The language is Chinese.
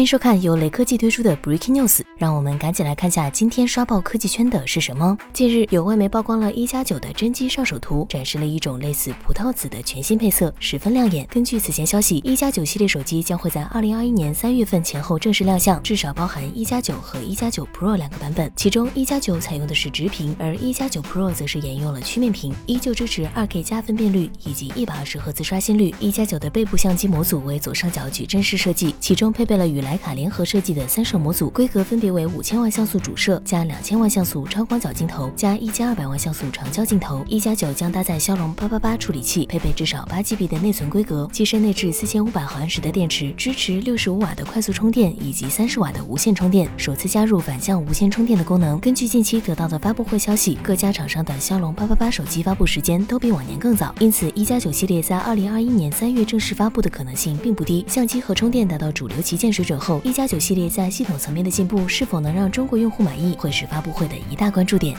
欢迎收看由雷科技推出的 Breaking News，让我们赶紧来看下今天刷爆科技圈的是什么。近日，有外媒曝光了一加九的真机上手图，展示了一种类似葡萄紫的全新配色，十分亮眼。根据此前消息，一加九系列手机将会在二零二一年三月份前后正式亮相，至少包含一加九和一加九 Pro 两个版本。其中一加九采用的是直屏，而一加九 Pro 则是沿用了曲面屏，依旧支持二 K 加分辨率以及一百二十赫兹刷新率。一加九的背部相机模组为左上角矩阵式设计，其中配备了与蓝徕卡联合设计的三摄模组，规格分别为五千万像素主摄加两千万像素超广角镜头加一千二百万像素长焦镜头。一加九将搭载骁龙八八八处理器，配备至少八 GB 的内存规格，机身内置四千五百毫安时的电池，支持六十五瓦的快速充电以及三十瓦的无线充电，首次加入反向无线充电的功能。根据近期得到的发布会消息，各家厂商的骁龙八八八手机发布时间都比往年更早，因此一加九系列在二零二一年三月正式发布的可能性并不低。相机和充电达到主流旗舰水准准后，一加九系列在系统层面的进步是否能让中国用户满意，会是发布会的一大关注点。